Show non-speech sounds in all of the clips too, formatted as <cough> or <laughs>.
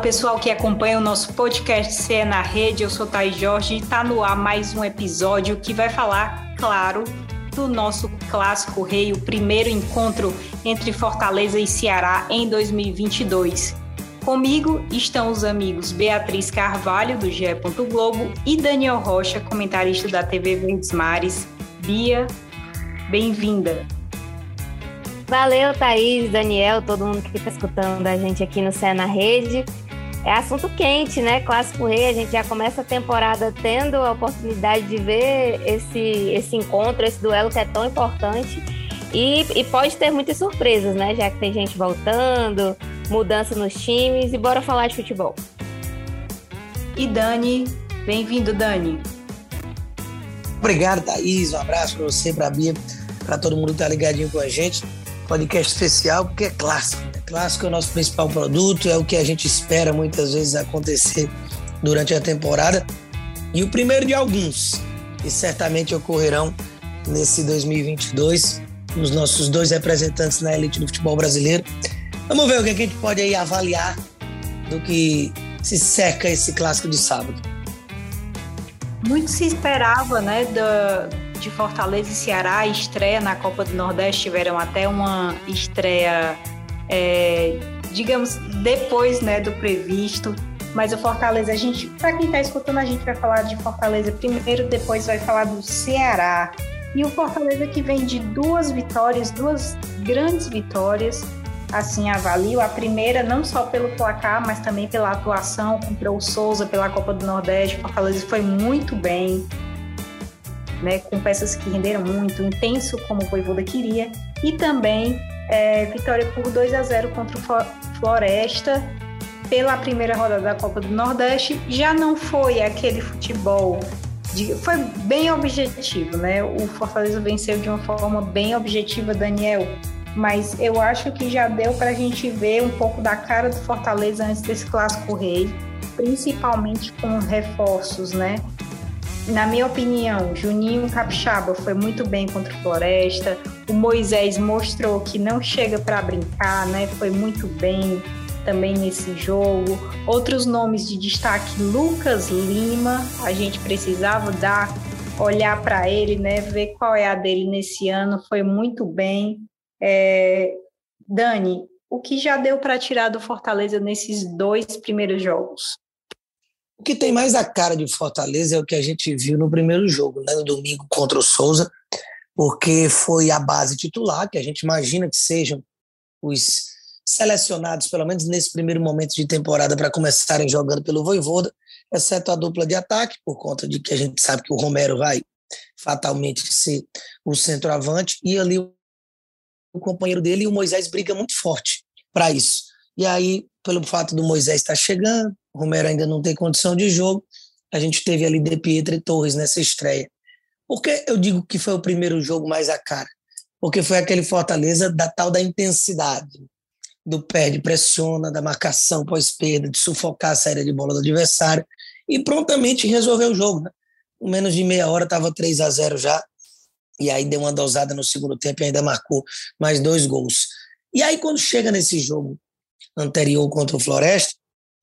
pessoal que acompanha o nosso podcast CE na Rede. Eu sou Thaís Jorge e está no ar mais um episódio que vai falar, claro, do nosso clássico rei, o primeiro encontro entre Fortaleza e Ceará em 2022. Comigo estão os amigos Beatriz Carvalho, do GE. Globo, e Daniel Rocha, comentarista da TV Verdes Mares. Bia, bem-vinda. Valeu, Thaís, Daniel, todo mundo que está escutando a gente aqui no Cé na Rede. É assunto quente, né? Clássico Rei, a gente já começa a temporada tendo a oportunidade de ver esse, esse encontro, esse duelo que é tão importante. E, e pode ter muitas surpresas, né? Já que tem gente voltando, mudança nos times. E bora falar de futebol. E Dani, bem-vindo, Dani. Obrigado, Thaís. Um abraço para você, para a Bia, para todo mundo que está ligadinho com a gente podcast especial porque é clássico. Clássico é o nosso principal produto, é o que a gente espera muitas vezes acontecer durante a temporada. E o primeiro de alguns, que certamente ocorrerão nesse 2022, os nossos dois representantes na elite do futebol brasileiro. Vamos ver o que a gente pode aí avaliar do que se cerca esse clássico de sábado. Muito se esperava, né, da, de Fortaleza e Ceará, estreia na Copa do Nordeste, tiveram até uma estreia, é, digamos, depois né, do previsto. Mas o Fortaleza, a gente, para quem está escutando, a gente vai falar de Fortaleza primeiro, depois vai falar do Ceará. E o Fortaleza que vem de duas vitórias, duas grandes vitórias, assim avalio. A primeira não só pelo placar, mas também pela atuação contra o Souza pela Copa do Nordeste. O Fortaleza foi muito bem né, com peças que renderam muito, intenso como o Voivoda queria, e também é, vitória por 2 a 0 contra o Floresta pela primeira rodada da Copa do Nordeste. Já não foi aquele futebol de, foi bem objetivo, né? O Fortaleza venceu de uma forma bem objetiva, Daniel. Mas eu acho que já deu para a gente ver um pouco da cara do Fortaleza antes desse clássico rei, principalmente com reforços, né? Na minha opinião, Juninho Capixaba foi muito bem contra o Floresta. O Moisés mostrou que não chega para brincar, né? Foi muito bem também nesse jogo. Outros nomes de destaque: Lucas Lima. A gente precisava dar, olhar para ele, né? Ver qual é a dele nesse ano. Foi muito bem. É... Dani, o que já deu para tirar do Fortaleza nesses dois primeiros jogos? O que tem mais a cara de Fortaleza é o que a gente viu no primeiro jogo, né, no domingo contra o Souza, porque foi a base titular, que a gente imagina que sejam os selecionados, pelo menos nesse primeiro momento de temporada, para começarem jogando pelo Voivoda, exceto a dupla de ataque, por conta de que a gente sabe que o Romero vai fatalmente ser o centroavante, e ali o companheiro dele e o Moisés briga muito forte para isso. E aí, pelo fato do Moisés estar chegando, o Romero ainda não tem condição de jogo. A gente teve ali De Pietro e Torres nessa estreia. Por que eu digo que foi o primeiro jogo mais a cara? Porque foi aquele Fortaleza da tal da intensidade, do pé de pressiona, da marcação pós-perda, de sufocar a série de bola do adversário e prontamente resolver o jogo. Né? Com menos de meia hora estava 3 a 0 já, e aí deu uma dosada no segundo tempo e ainda marcou mais dois gols. E aí, quando chega nesse jogo anterior contra o Floresta,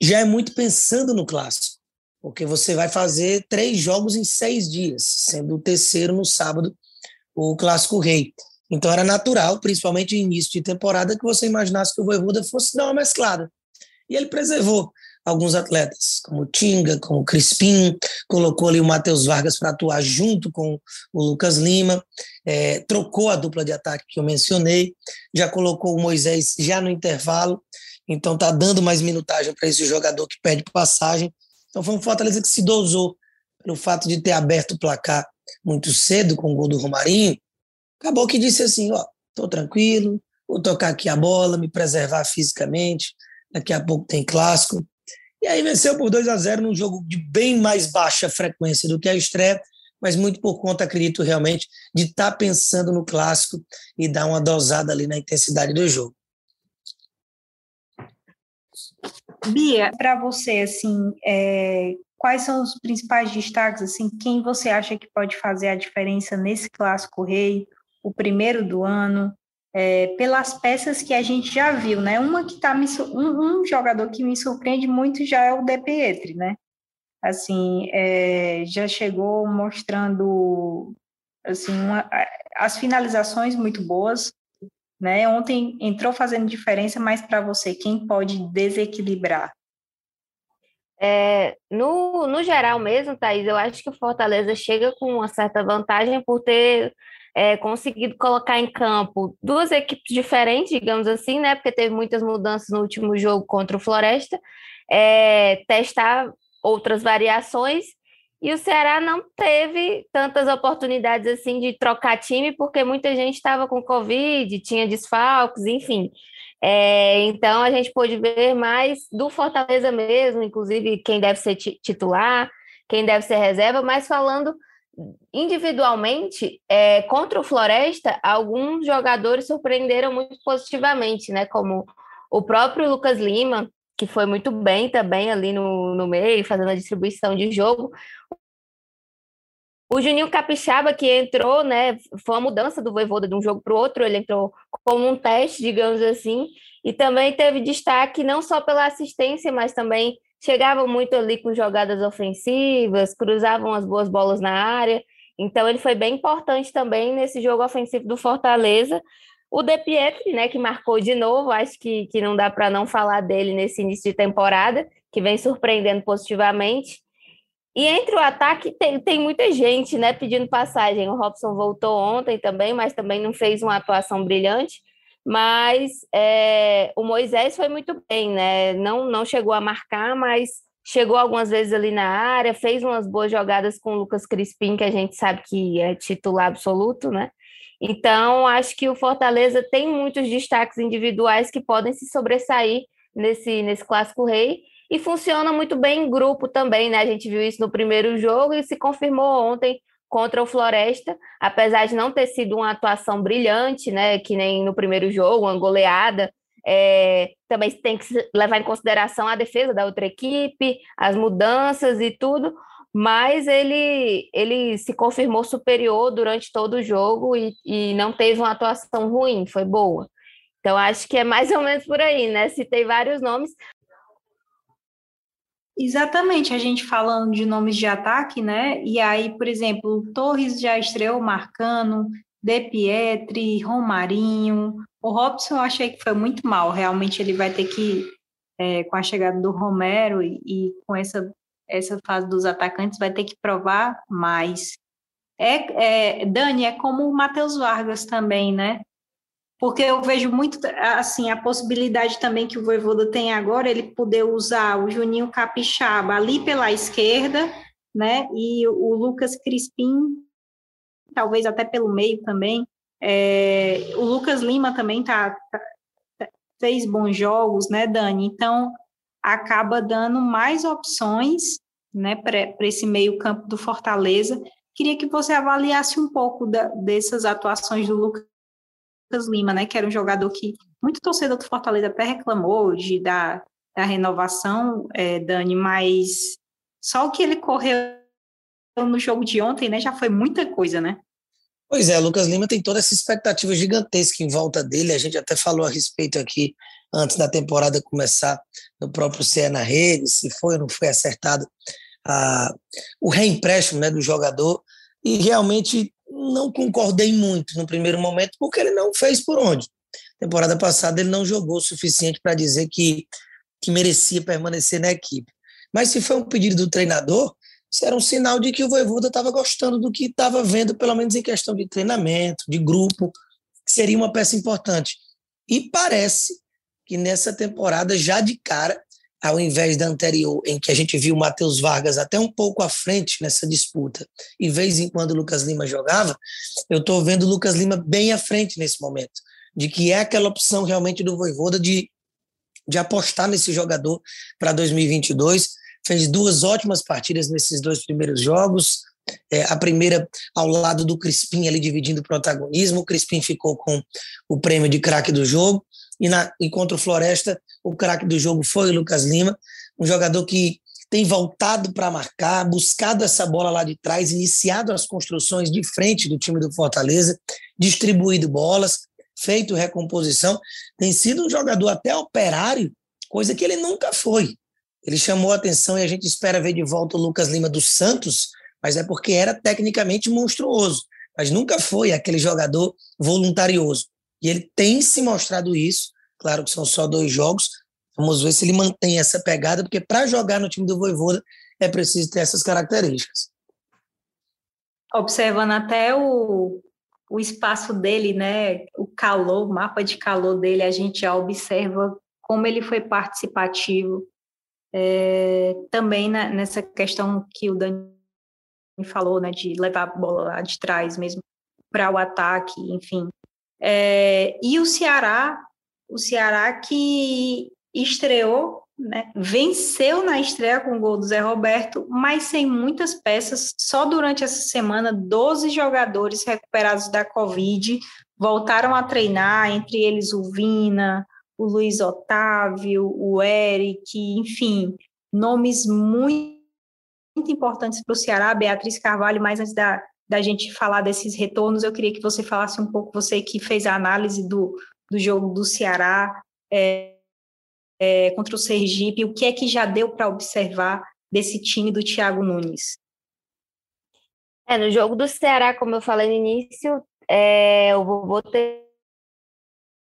já é muito pensando no clássico, porque você vai fazer três jogos em seis dias, sendo o terceiro no sábado o clássico rei. Então era natural, principalmente no início de temporada, que você imaginasse que o Voivoda fosse dar uma mesclada. E ele preservou alguns atletas, como o Tinga, como o Crispim, colocou ali o Matheus Vargas para atuar junto com o Lucas Lima, é, trocou a dupla de ataque que eu mencionei, já colocou o Moisés já no intervalo, então tá dando mais minutagem para esse jogador que pede passagem. Então foi um Fortaleza que se dosou pelo fato de ter aberto o placar muito cedo com o gol do Romarinho. Acabou que disse assim, ó, tô tranquilo, vou tocar aqui a bola, me preservar fisicamente, daqui a pouco tem clássico. E aí venceu por 2 a 0 num jogo de bem mais baixa frequência do que a estreia, mas muito por conta, acredito realmente, de estar tá pensando no clássico e dar uma dosada ali na intensidade do jogo. Bia, para você, assim, é, quais são os principais destaques, assim, quem você acha que pode fazer a diferença nesse clássico rei, o primeiro do ano? é, pelas peças que a gente já viu, né? Uma que tá me, um, um jogador que me surpreende muito já é o De Pietri, né? Assim, é, já chegou mostrando assim uma, as finalizações muito boas, né? Ontem entrou fazendo diferença, mas para você quem pode desequilibrar? É, no, no geral mesmo, Thaís, eu acho que o Fortaleza chega com uma certa vantagem por ter é, conseguido colocar em campo duas equipes diferentes, digamos assim, né? Porque teve muitas mudanças no último jogo contra o Floresta, é, testar outras variações. E o Ceará não teve tantas oportunidades assim de trocar time, porque muita gente estava com Covid, tinha desfalques, enfim. É, então a gente pôde ver mais do Fortaleza mesmo, inclusive quem deve ser titular, quem deve ser reserva, mas falando individualmente, é, contra o Floresta, alguns jogadores surpreenderam muito positivamente, né? Como o próprio Lucas Lima, que foi muito bem também ali no, no meio, fazendo a distribuição de jogo. O Juninho Capixaba, que entrou, né? Foi uma mudança do Voivoda de um jogo para o outro, ele entrou como um teste, digamos assim, e também teve destaque não só pela assistência, mas também chegavam muito ali com jogadas ofensivas, cruzavam as boas bolas na área. Então ele foi bem importante também nesse jogo ofensivo do Fortaleza. O De Pietri, né, que marcou de novo, acho que, que não dá para não falar dele nesse início de temporada, que vem surpreendendo positivamente. E entre o ataque tem, tem muita gente, né, pedindo passagem. O Robson voltou ontem também, mas também não fez uma atuação brilhante mas é, o Moisés foi muito bem, né? Não, não chegou a marcar, mas chegou algumas vezes ali na área, fez umas boas jogadas com o Lucas Crispim, que a gente sabe que é titular absoluto, né? Então, acho que o Fortaleza tem muitos destaques individuais que podem se sobressair nesse, nesse Clássico Rei. E funciona muito bem em grupo também, né? A gente viu isso no primeiro jogo e se confirmou ontem contra o Floresta, apesar de não ter sido uma atuação brilhante, né, que nem no primeiro jogo, uma goleada, é, também tem que levar em consideração a defesa da outra equipe, as mudanças e tudo, mas ele, ele se confirmou superior durante todo o jogo e, e não teve uma atuação ruim, foi boa. Então, acho que é mais ou menos por aí, né? Citei vários nomes, Exatamente, a gente falando de nomes de ataque, né? E aí, por exemplo, Torres já estreou marcando, De Pietri, Romarinho. O Robson eu achei que foi muito mal. Realmente ele vai ter que, é, com a chegada do Romero e, e, com essa, essa fase dos atacantes, vai ter que provar mais. É, é Dani, é como o Matheus Vargas também, né? porque eu vejo muito assim a possibilidade também que o Voivoda tem agora ele poder usar o Juninho Capixaba ali pela esquerda, né? E o Lucas Crispim talvez até pelo meio também. É, o Lucas Lima também tá, tá, fez bons jogos, né, Dani? Então acaba dando mais opções, né, para esse meio campo do Fortaleza. Queria que você avaliasse um pouco da, dessas atuações do Lucas Lucas Lima, né, que era um jogador que muito torcedor do Fortaleza até reclamou de da, da renovação, é, Dani, mas só o que ele correu no jogo de ontem, né, já foi muita coisa, né? Pois é, Lucas Lima tem toda essa expectativa gigantesca em volta dele, a gente até falou a respeito aqui antes da temporada começar no próprio CE na rede, se foi ou não foi acertado a, o reempréstimo né, do jogador, e realmente não concordei muito no primeiro momento, porque ele não fez por onde. Temporada passada ele não jogou o suficiente para dizer que, que merecia permanecer na equipe. Mas se foi um pedido do treinador, isso era um sinal de que o Voivoda estava gostando do que estava vendo, pelo menos em questão de treinamento, de grupo, que seria uma peça importante. E parece que nessa temporada, já de cara, ao invés da anterior, em que a gente viu o Matheus Vargas até um pouco à frente nessa disputa, e vez em quando o Lucas Lima jogava, eu estou vendo o Lucas Lima bem à frente nesse momento, de que é aquela opção realmente do Voivoda de, de apostar nesse jogador para 2022. Fez duas ótimas partidas nesses dois primeiros jogos, é, a primeira ao lado do Crispim, ali dividindo o protagonismo. O Crispim ficou com o prêmio de craque do jogo. E, na, e contra o Floresta, o craque do jogo foi o Lucas Lima, um jogador que tem voltado para marcar, buscado essa bola lá de trás, iniciado as construções de frente do time do Fortaleza, distribuído bolas, feito recomposição, tem sido um jogador até operário, coisa que ele nunca foi. Ele chamou a atenção e a gente espera ver de volta o Lucas Lima dos Santos, mas é porque era tecnicamente monstruoso, mas nunca foi aquele jogador voluntarioso. E ele tem se mostrado isso, claro que são só dois jogos, vamos ver se ele mantém essa pegada, porque para jogar no time do Voivoda é preciso ter essas características. Observando até o, o espaço dele, né, o calor, o mapa de calor dele, a gente já observa como ele foi participativo, é, também na, nessa questão que o Dani falou, né, de levar a bola lá de trás mesmo para o ataque, enfim. É, e o Ceará, o Ceará que estreou, né, venceu na estreia com o gol do Zé Roberto, mas sem muitas peças. Só durante essa semana, 12 jogadores recuperados da Covid voltaram a treinar, entre eles o Vina, o Luiz Otávio, o Eric, enfim, nomes muito, muito importantes para o Ceará, Beatriz Carvalho, mas antes da, da gente falar desses retornos, eu queria que você falasse um pouco, você que fez a análise do, do jogo do Ceará é, é, contra o Sergipe, o que é que já deu para observar desse time do Thiago Nunes? É, no jogo do Ceará, como eu falei no início, é, o Vovô ter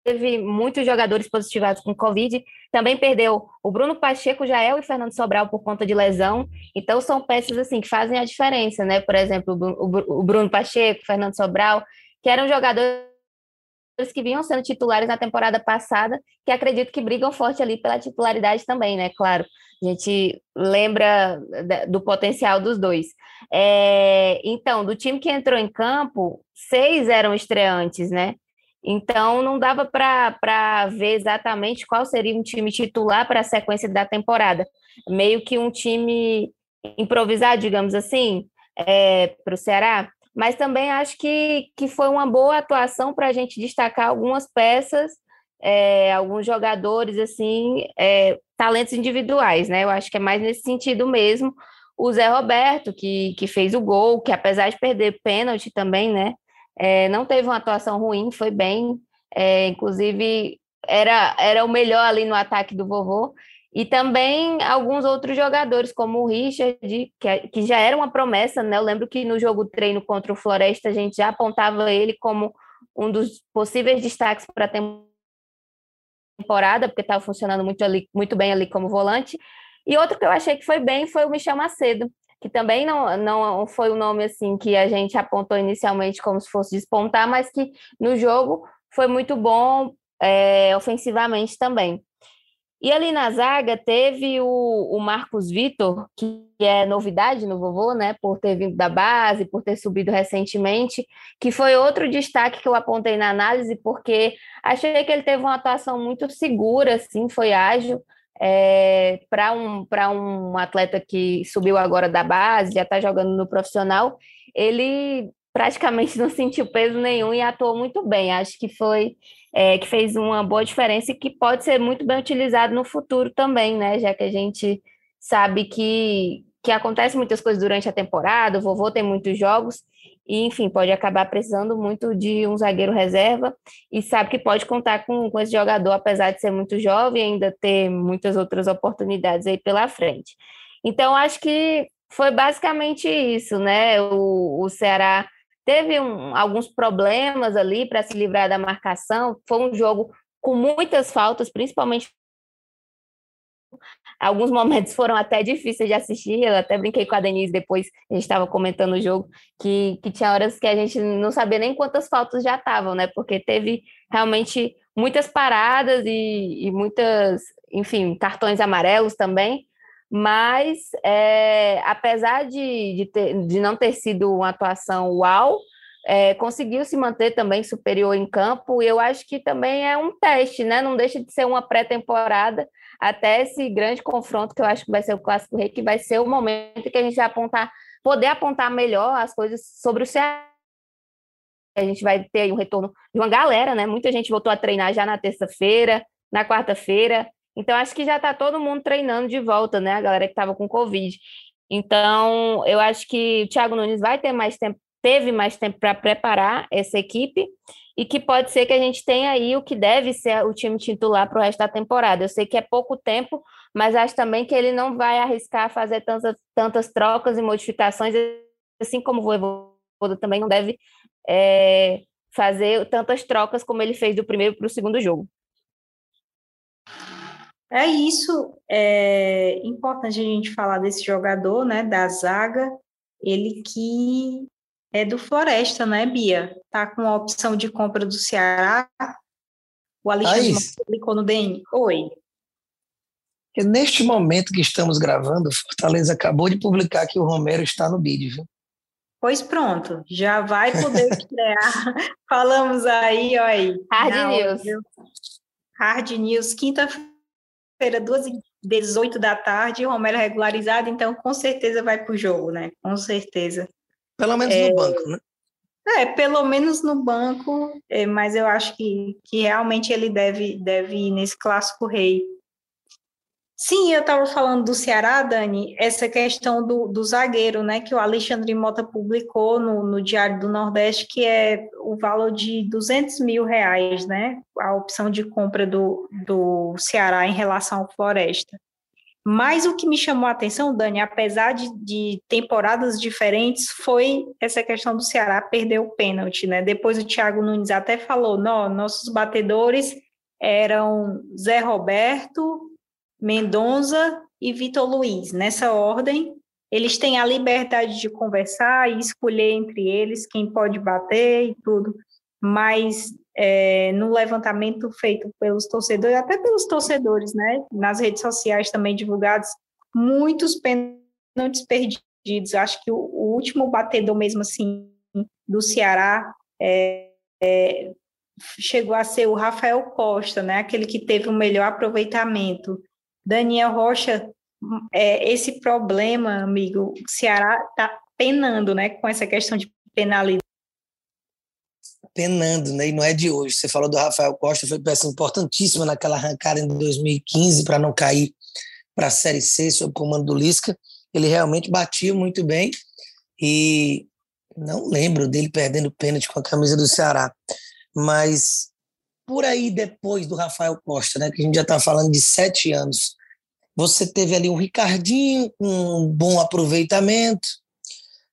teve muitos jogadores positivados com Covid, também perdeu o Bruno Pacheco, Jael e Fernando Sobral por conta de lesão. Então são peças assim que fazem a diferença, né? Por exemplo, o Bruno Pacheco, Fernando Sobral, que eram jogadores que vinham sendo titulares na temporada passada, que acredito que brigam forte ali pela titularidade também, né? Claro, a gente lembra do potencial dos dois. É, então, do time que entrou em campo, seis eram estreantes, né? Então, não dava para ver exatamente qual seria um time titular para a sequência da temporada. Meio que um time improvisado, digamos assim, é, para o Ceará. Mas também acho que, que foi uma boa atuação para a gente destacar algumas peças, é, alguns jogadores, assim, é, talentos individuais, né? Eu acho que é mais nesse sentido mesmo. O Zé Roberto, que, que fez o gol, que apesar de perder pênalti também, né? É, não teve uma atuação ruim, foi bem. É, inclusive, era, era o melhor ali no ataque do vovô. E também alguns outros jogadores, como o Richard, que, é, que já era uma promessa, né? Eu lembro que no jogo treino contra o Floresta, a gente já apontava ele como um dos possíveis destaques para a temporada, porque estava funcionando muito, ali, muito bem ali como volante. E outro que eu achei que foi bem foi o Michel Macedo, que também não, não foi o um nome assim que a gente apontou inicialmente como se fosse despontar, mas que no jogo foi muito bom é, ofensivamente também. E ali na zaga teve o, o Marcos Vitor, que é novidade no vovô, né? Por ter vindo da base, por ter subido recentemente, que foi outro destaque que eu apontei na análise, porque achei que ele teve uma atuação muito segura, assim, foi ágil, é, para um, um atleta que subiu agora da base, já está jogando no profissional, ele praticamente <laughs> não sentiu peso nenhum e atuou muito bem. Acho que foi é, que fez uma boa diferença e que pode ser muito bem utilizado no futuro também, né? Já que a gente sabe que, que acontece muitas coisas durante a temporada, o vovô tem muitos jogos, e enfim, pode acabar precisando muito de um zagueiro reserva e sabe que pode contar com, com esse jogador, apesar de ser muito jovem ainda ter muitas outras oportunidades aí pela frente. Então, acho que foi basicamente isso, né? O, o Ceará teve um, alguns problemas ali para se livrar da marcação, foi um jogo com muitas faltas, principalmente Alguns momentos foram até difíceis de assistir. Eu até brinquei com a Denise depois, a gente estava comentando o jogo, que, que tinha horas que a gente não sabia nem quantas faltas já estavam, né? Porque teve realmente muitas paradas e, e muitas, enfim, cartões amarelos também. Mas, é, apesar de, de, ter, de não ter sido uma atuação uau, é, conseguiu se manter também superior em campo, e eu acho que também é um teste, né? Não deixa de ser uma pré-temporada até esse grande confronto que eu acho que vai ser o Clássico Rei, que vai ser o momento que a gente vai apontar, poder apontar melhor as coisas sobre o Ceará. A gente vai ter um retorno de uma galera, né? Muita gente voltou a treinar já na terça-feira, na quarta-feira. Então, acho que já está todo mundo treinando de volta, né? A galera que estava com Covid. Então, eu acho que o Thiago Nunes vai ter mais tempo teve mais tempo para preparar essa equipe e que pode ser que a gente tenha aí o que deve ser o time titular para o resto da temporada. Eu sei que é pouco tempo, mas acho também que ele não vai arriscar fazer tantas, tantas trocas e modificações, assim como o Voivoda também não deve é, fazer tantas trocas como ele fez do primeiro para o segundo jogo. É isso, é importante a gente falar desse jogador, né, da zaga, ele que é do Floresta, né, Bia? Tá com a opção de compra do Ceará. O Alexandre publicou no DN. Oi. Neste momento que estamos gravando, Fortaleza acabou de publicar que o Romero está no bid, viu? Pois pronto, já vai poder <laughs> estrear. Falamos aí, ó aí. Hard News. Hard News, quinta-feira, 18 da tarde, Romero regularizado, então com certeza vai para o jogo, né? Com certeza. Pelo menos é, no banco, né? É, pelo menos no banco, é, mas eu acho que, que realmente ele deve, deve ir nesse clássico rei. Sim, eu estava falando do Ceará, Dani, essa questão do, do zagueiro, né, que o Alexandre Mota publicou no, no Diário do Nordeste, que é o valor de 200 mil reais, né, a opção de compra do, do Ceará em relação ao Floresta. Mas o que me chamou a atenção, Dani, apesar de, de, temporadas diferentes, foi essa questão do Ceará perder o pênalti, né? Depois o Thiago Nunes até falou: não, nossos batedores eram Zé Roberto, Mendonça e Vitor Luiz. Nessa ordem, eles têm a liberdade de conversar e escolher entre eles quem pode bater e tudo. Mas é, no levantamento feito pelos torcedores, até pelos torcedores, né, nas redes sociais também divulgados, muitos pênaltis perdidos. Acho que o, o último batedor mesmo assim do Ceará é, é, chegou a ser o Rafael Costa, né, aquele que teve o melhor aproveitamento. Daniel Rocha, é, esse problema, amigo, o Ceará está penando, né, com essa questão de penalidade penando, né? E não é de hoje. Você falou do Rafael Costa, foi peça importantíssima naquela arrancada em 2015 para não cair para a Série C sob comando do Lisca. Ele realmente batia muito bem e não lembro dele perdendo pênalti com a camisa do Ceará. Mas por aí depois do Rafael Costa, né? Que a gente já está falando de sete anos. Você teve ali um Ricardinho com um bom aproveitamento,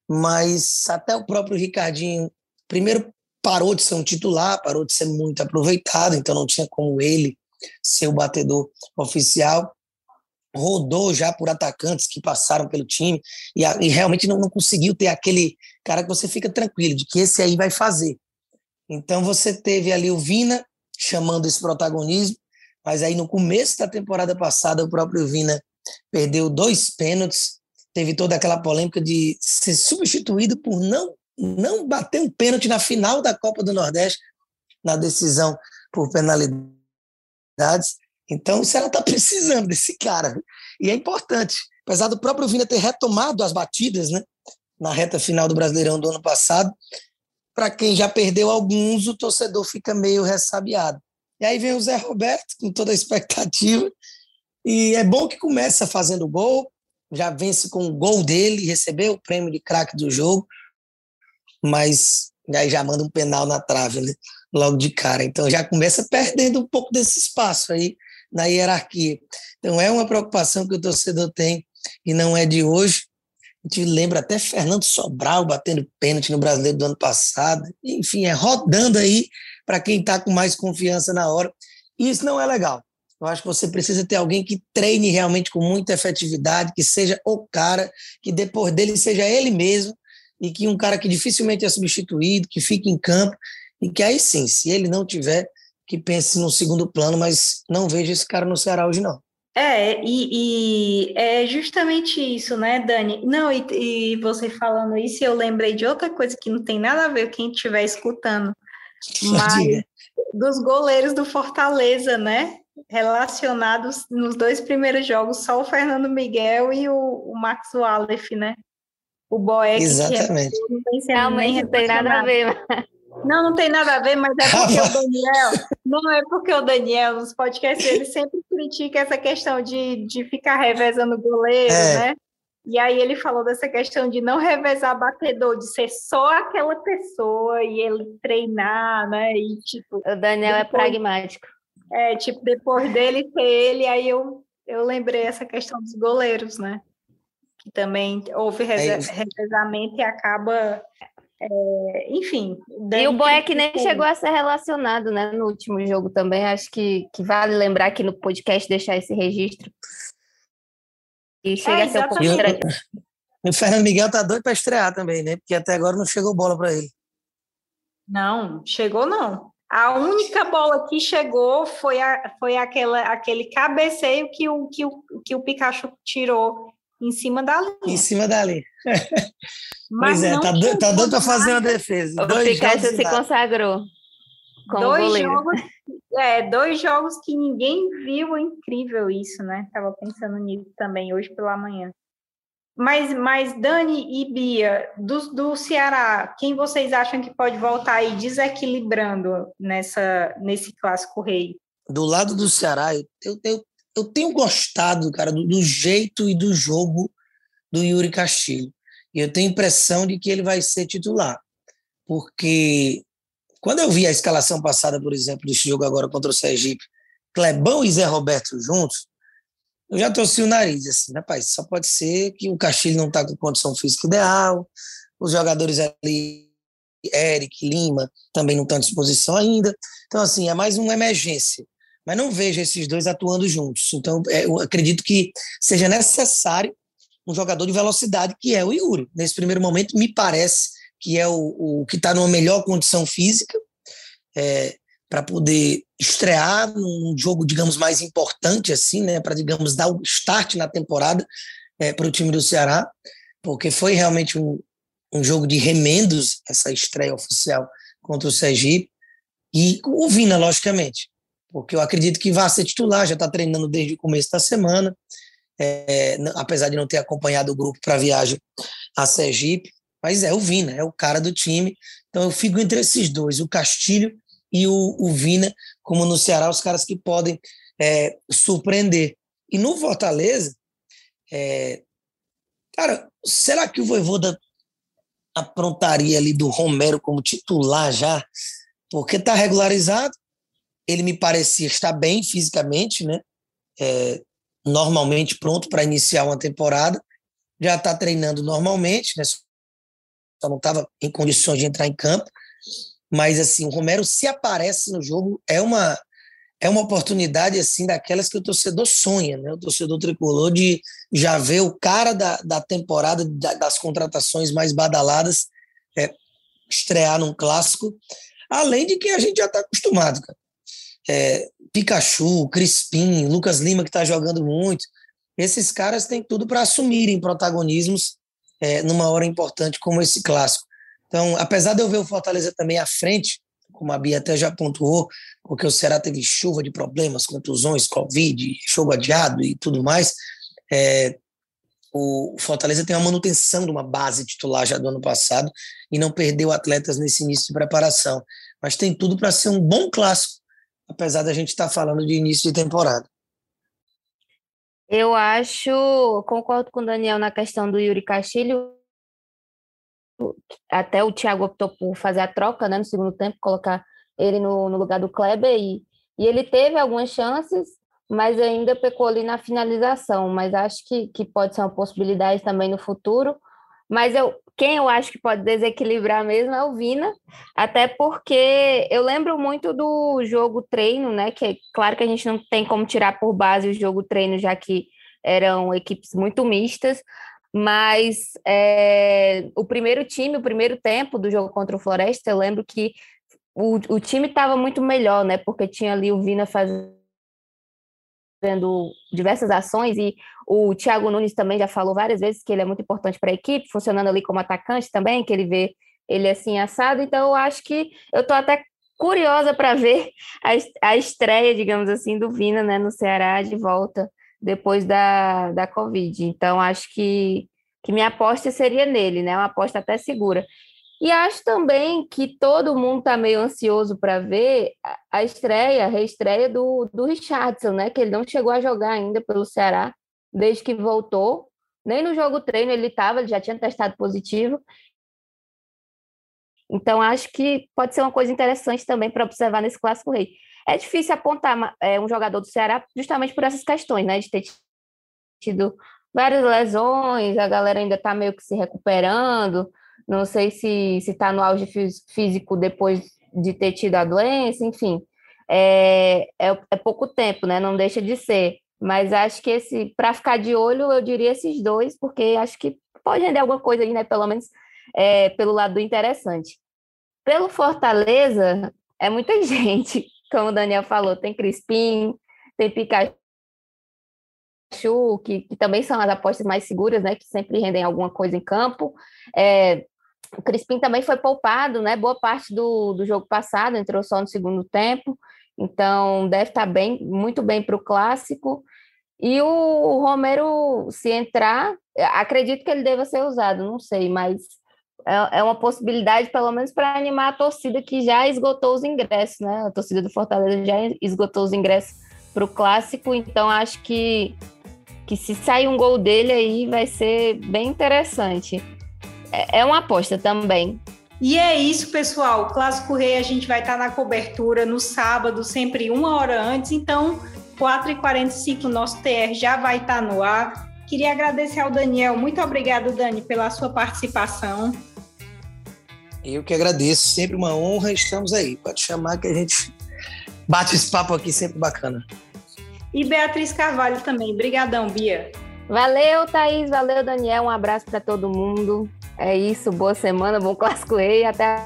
mas até o próprio Ricardinho, primeiro parou de ser um titular, parou de ser muito aproveitado, então não tinha como ele ser o batedor oficial. Rodou já por atacantes que passaram pelo time e, e realmente não, não conseguiu ter aquele cara que você fica tranquilo de que esse aí vai fazer. Então você teve ali o Vina chamando esse protagonismo, mas aí no começo da temporada passada o próprio Vina perdeu dois pênaltis, teve toda aquela polêmica de ser substituído por não não bater um pênalti na final da Copa do Nordeste, na decisão por penalidades. Então, o Ceará está precisando desse cara. E é importante. Apesar do próprio Vina ter retomado as batidas né, na reta final do Brasileirão do ano passado, para quem já perdeu alguns, o torcedor fica meio ressabiado. E aí vem o Zé Roberto, com toda a expectativa. E é bom que começa fazendo gol, já vence com o gol dele, recebeu o prêmio de craque do jogo mas aí já manda um penal na trave, né? Logo de cara. Então já começa perdendo um pouco desse espaço aí na hierarquia. Então é uma preocupação que o torcedor tem e não é de hoje. A gente lembra até Fernando Sobral batendo pênalti no Brasileiro do ano passado. Enfim, é rodando aí para quem está com mais confiança na hora. E isso não é legal. Eu acho que você precisa ter alguém que treine realmente com muita efetividade, que seja o cara, que depois dele seja ele mesmo e que um cara que dificilmente é substituído, que fique em campo, e que aí sim, se ele não tiver, que pense no segundo plano, mas não vejo esse cara no Ceará hoje, não. É, e, e é justamente isso, né, Dani? Não, e, e, você falando isso, eu lembrei de outra coisa que não tem nada a ver quem estiver escutando, <laughs> mas dos goleiros do Fortaleza, né? Relacionados nos dois primeiros jogos, só o Fernando Miguel e o, o Max Wallace, né? O Boeck. Exatamente. Que não tem Realmente não tem nada a ver. Não, não tem nada a ver, mas é porque o Daniel. Não é porque o Daniel, nos podcasts, ele sempre critica essa questão de, de ficar revezando o goleiro, é. né? E aí ele falou dessa questão de não revezar batedor, de ser só aquela pessoa e ele treinar, né? E tipo. O Daniel é depois, é pragmático. É, tipo, depois dele ser ele, aí eu, eu lembrei essa questão dos goleiros, né? Que também houve é revezamento e acaba. É, enfim. E o Boy é que nem chegou a ser relacionado né, no último jogo também. Acho que, que vale lembrar aqui no podcast deixar esse registro e chega é, a ser um pouco estranho. O Fernando Miguel tá doido para estrear também, né? Porque até agora não chegou bola para ele. Não, chegou não. A única bola que chegou foi, a, foi aquela, aquele cabeceio que o, que, o, que o Pikachu tirou em cima da linha. Em cima da linha. <laughs> pois é, tá, doido, tá doido para fazer uma defesa. O dois Pikachu se consagrou. dois goleiro. jogos, <laughs> é, dois jogos que ninguém viu, é incrível isso, né? Tava pensando nisso também hoje pela manhã. Mas, mas Dani e Bia, do, do Ceará, quem vocês acham que pode voltar aí desequilibrando nessa, nesse clássico rei? Do lado do Ceará, eu, eu, eu tenho gostado, cara, do, do jeito e do jogo do Yuri Castilho. E eu tenho impressão de que ele vai ser titular. Porque quando eu vi a escalação passada, por exemplo, desse jogo agora contra o Sergipe, Clebão e Zé Roberto juntos, eu já torci o nariz, assim, rapaz, só pode ser que o Castilho não está com condição física ideal, os jogadores ali, Eric, Lima, também não estão à disposição ainda. Então, assim, é mais uma emergência. Mas não vejo esses dois atuando juntos. Então, é, eu acredito que seja necessário um jogador de velocidade, que é o Yuri. Nesse primeiro momento, me parece que é o, o que está numa melhor condição física, é, para poder estrear num jogo, digamos, mais importante, assim, né, para, digamos, dar o start na temporada é, para o time do Ceará, porque foi realmente um, um jogo de remendos, essa estreia oficial contra o Sergipe, e o Vina, logicamente, porque eu acredito que vai ser titular, já está treinando desde o começo da semana, é, apesar de não ter acompanhado o grupo para a viagem a Sergipe, mas é o Vina, é o cara do time. Então eu fico entre esses dois, o Castilho e o, o Vina, como no Ceará, os caras que podem é, surpreender. E no Fortaleza, é, cara, será que o Voivoda aprontaria ali do Romero como titular já? Porque está regularizado, ele me parecia estar bem fisicamente, né? É, normalmente pronto para iniciar uma temporada, já está treinando normalmente, né? só não estava em condições de entrar em campo. Mas assim, o Romero se aparece no jogo é uma é uma oportunidade assim daquelas que o torcedor sonha, né? O torcedor tricolor de já ver o cara da, da temporada das contratações mais badaladas é, estrear num clássico, além de que a gente já está acostumado, cara. É, Pikachu, Crispim, Lucas Lima que está jogando muito, esses caras têm tudo para assumirem protagonismos é, numa hora importante como esse clássico. Então, apesar de eu ver o Fortaleza também à frente, como a Bia até já pontuou, porque o Ceará teve chuva de problemas, contusões, Covid, jogo adiado e tudo mais, é, o Fortaleza tem uma manutenção de uma base titular já do ano passado e não perdeu atletas nesse início de preparação. Mas tem tudo para ser um bom clássico, apesar da gente estar tá falando de início de temporada. Eu acho, concordo com o Daniel na questão do Yuri Castilho. Até o Thiago optou por fazer a troca né, no segundo tempo, colocar ele no, no lugar do Kleber. E, e ele teve algumas chances, mas ainda pecou ali na finalização. Mas acho que, que pode ser uma possibilidade também no futuro. Mas eu, quem eu acho que pode desequilibrar mesmo é o Vina, até porque eu lembro muito do jogo treino, né? Que é claro que a gente não tem como tirar por base o jogo treino, já que eram equipes muito mistas, mas é, o primeiro time, o primeiro tempo do jogo contra o Floresta, eu lembro que o, o time estava muito melhor, né? Porque tinha ali o Vina fazendo diversas ações e o Thiago Nunes também já falou várias vezes que ele é muito importante para a equipe, funcionando ali como atacante também, que ele vê ele assim assado. Então eu acho que eu estou até curiosa para ver a, a estreia, digamos assim, do Vina né, no Ceará de volta depois da, da Covid. Então acho que, que minha aposta seria nele, né? Uma aposta até segura. E acho também que todo mundo está meio ansioso para ver a estreia, a reestreia do, do Richardson, né? Que ele não chegou a jogar ainda pelo Ceará desde que voltou. Nem no jogo treino ele estava, ele já tinha testado positivo. Então, acho que pode ser uma coisa interessante também para observar nesse Clássico Rei. É difícil apontar é, um jogador do Ceará justamente por essas questões, né? De ter tido várias lesões, a galera ainda está meio que se recuperando. Não sei se está no auge físico depois de ter tido a doença, enfim. É, é, é pouco tempo, né? Não deixa de ser. Mas acho que esse, para ficar de olho, eu diria esses dois, porque acho que pode render alguma coisa aí, né? Pelo menos é, pelo lado do interessante. Pelo Fortaleza, é muita <laughs> gente, como o Daniel falou, tem Crispim, tem Pikachu, que, que, também são as apostas mais seguras, né? Que sempre rendem alguma coisa em campo. É, o Crispim também foi poupado, né? Boa parte do, do jogo passado, entrou só no segundo tempo. Então, deve estar bem, muito bem para o clássico. E o Romero, se entrar, acredito que ele deva ser usado, não sei, mas é, é uma possibilidade, pelo menos, para animar a torcida que já esgotou os ingressos, né? A torcida do Fortaleza já esgotou os ingressos para o clássico, então acho que, que se sair um gol dele aí vai ser bem interessante. É, é uma aposta também. E é isso, pessoal. O Clássico Rei a gente vai estar na cobertura no sábado, sempre uma hora antes. Então, 4h45, nosso TR já vai estar no ar. Queria agradecer ao Daniel. Muito obrigado, Dani, pela sua participação. Eu que agradeço. Sempre uma honra. Estamos aí. Pode chamar que a gente bate esse papo aqui, sempre bacana. E Beatriz Carvalho também. Obrigadão, Bia. Valeu, Thaís. Valeu, Daniel. Um abraço para todo mundo. É isso, boa semana, bom clássico e até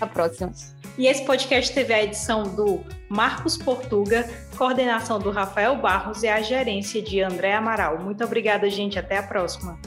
a próxima. E esse podcast teve a edição do Marcos Portuga, coordenação do Rafael Barros e a gerência de André Amaral. Muito obrigada, gente. Até a próxima.